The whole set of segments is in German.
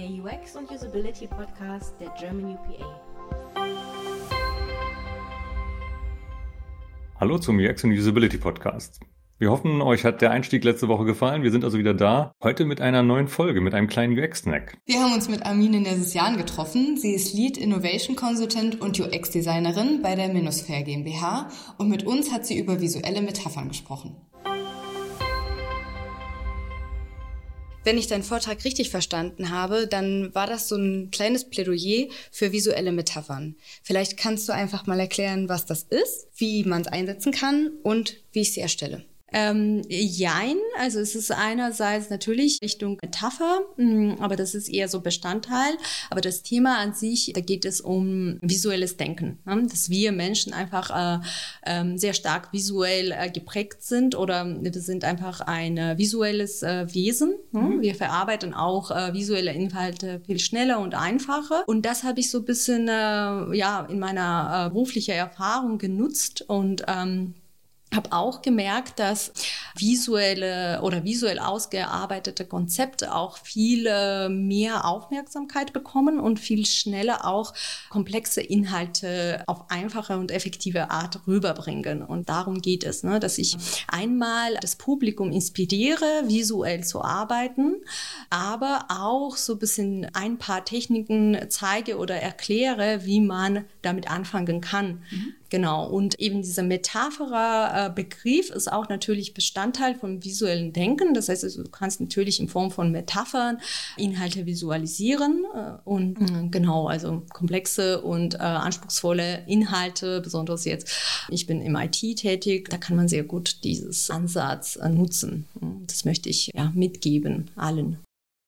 der UX und Usability Podcast der German UPA. Hallo zum UX und Usability Podcast. Wir hoffen, euch hat der Einstieg letzte Woche gefallen. Wir sind also wieder da. Heute mit einer neuen Folge, mit einem kleinen UX-Snack. Wir haben uns mit Armine Nesesian getroffen. Sie ist Lead Innovation Consultant und UX-Designerin bei der Minosphere GmbH. Und mit uns hat sie über visuelle Metaphern gesprochen. Wenn ich deinen Vortrag richtig verstanden habe, dann war das so ein kleines Plädoyer für visuelle Metaphern. Vielleicht kannst du einfach mal erklären, was das ist, wie man es einsetzen kann und wie ich sie erstelle. Ähm, jein, also es ist einerseits natürlich Richtung Metapher, mm, aber das ist eher so Bestandteil. Aber das Thema an sich, da geht es um visuelles Denken, ne? dass wir Menschen einfach äh, äh, sehr stark visuell äh, geprägt sind oder wir sind einfach ein äh, visuelles äh, Wesen. Ne? Mhm. Wir verarbeiten auch äh, visuelle Inhalte viel schneller und einfacher. Und das habe ich so ein bisschen ja in meiner beruflichen Erfahrung genutzt und ähm, habe auch gemerkt, dass visuelle oder visuell ausgearbeitete Konzepte auch viel mehr Aufmerksamkeit bekommen und viel schneller auch komplexe Inhalte auf einfache und effektive Art rüberbringen. Und darum geht es, ne, dass ich einmal das Publikum inspiriere, visuell zu arbeiten, aber auch so ein bisschen ein paar Techniken zeige oder erkläre, wie man damit anfangen kann. Mhm. Genau. Und eben dieser Metapher-Begriff ist auch natürlich Bestandteil vom visuellen Denken. Das heißt, also, du kannst natürlich in Form von Metaphern Inhalte visualisieren äh, und äh, genau, also komplexe und äh, anspruchsvolle Inhalte, besonders jetzt, ich bin im IT tätig, da kann man sehr gut dieses Ansatz äh, nutzen. Das möchte ich ja mitgeben allen.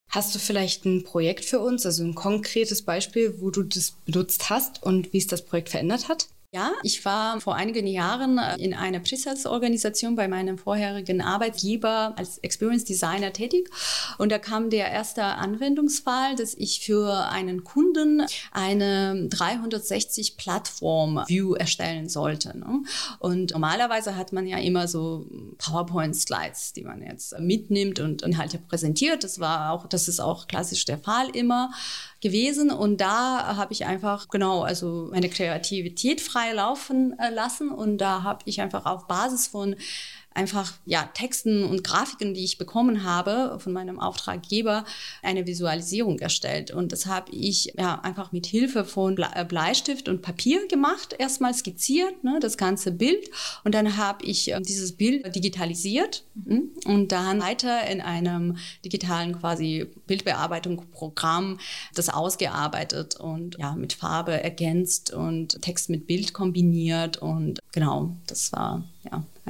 Hast du vielleicht ein Projekt für uns, also ein konkretes Beispiel, wo du das benutzt hast und wie es das Projekt verändert hat? Ja, ich war vor einigen Jahren äh, in einer Pre-Sales-Organisation bei meinem vorherigen Arbeitgeber als Experience Designer tätig. Und da kam der erste Anwendungsfall, dass ich für einen Kunden eine 360-Plattform-View erstellen sollte. Ne? Und normalerweise hat man ja immer so PowerPoint-Slides, die man jetzt mitnimmt und Inhalte präsentiert. Das war auch, das ist auch klassisch der Fall immer gewesen. Und da habe ich einfach, genau, also meine Kreativität frei laufen äh, lassen. Und da habe ich einfach auf Basis von einfach ja Texten und Grafiken, die ich bekommen habe von meinem Auftraggeber, eine Visualisierung erstellt. Und das habe ich ja einfach mit Hilfe von äh, Bleistift und Papier gemacht. Erstmal skizziert, ne, das ganze Bild. Und dann habe ich äh, dieses Bild digitalisiert mhm. und dann weiter in einem digitalen quasi Bildbearbeitungsprogramm das ausgearbeitet und ja mit Farbe ergänzt und Text mit Bild kombiniert. Und genau, das war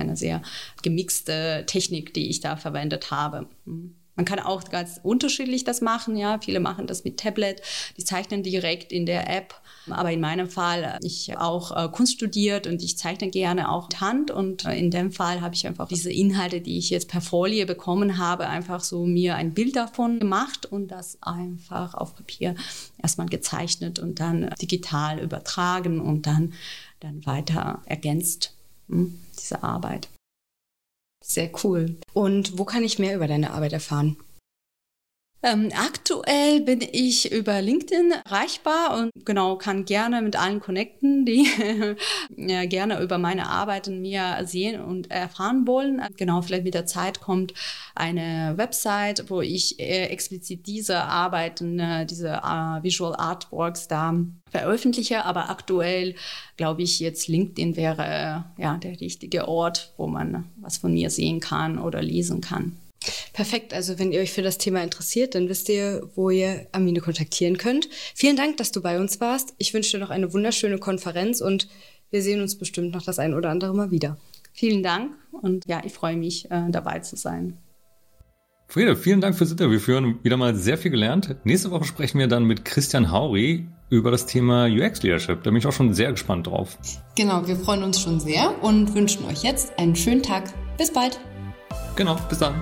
eine sehr gemixte Technik, die ich da verwendet habe. Mhm. Man kann auch ganz unterschiedlich das machen, ja. Viele machen das mit Tablet, die zeichnen direkt in der App. Aber in meinem Fall, ich auch äh, Kunst studiert und ich zeichne gerne auch mit Hand. Und äh, in dem Fall habe ich einfach diese Inhalte, die ich jetzt per Folie bekommen habe, einfach so mir ein Bild davon gemacht und das einfach auf Papier erstmal gezeichnet und dann digital übertragen und dann, dann weiter ergänzt diese Arbeit. Sehr cool. Und wo kann ich mehr über deine Arbeit erfahren? Ähm, aktuell bin ich über LinkedIn erreichbar und genau kann gerne mit allen connecten, die ja, gerne über meine Arbeiten mir sehen und erfahren wollen. Genau, vielleicht mit der Zeit kommt eine Website, wo ich äh, explizit diese Arbeiten, äh, diese äh, Visual Artworks da veröffentliche. Aber aktuell glaube ich, jetzt LinkedIn wäre ja der richtige Ort, wo man was von mir sehen kann oder lesen kann. Perfekt. Also wenn ihr euch für das Thema interessiert, dann wisst ihr, wo ihr Amine kontaktieren könnt. Vielen Dank, dass du bei uns warst. Ich wünsche dir noch eine wunderschöne Konferenz und wir sehen uns bestimmt noch das ein oder andere Mal wieder. Vielen Dank und ja, ich freue mich, äh, dabei zu sein. Friede, vielen Dank fürs Interview. Wir haben wieder mal sehr viel gelernt. Nächste Woche sprechen wir dann mit Christian Hauri über das Thema UX Leadership. Da bin ich auch schon sehr gespannt drauf. Genau, wir freuen uns schon sehr und wünschen euch jetzt einen schönen Tag. Bis bald. Genau, bis dann.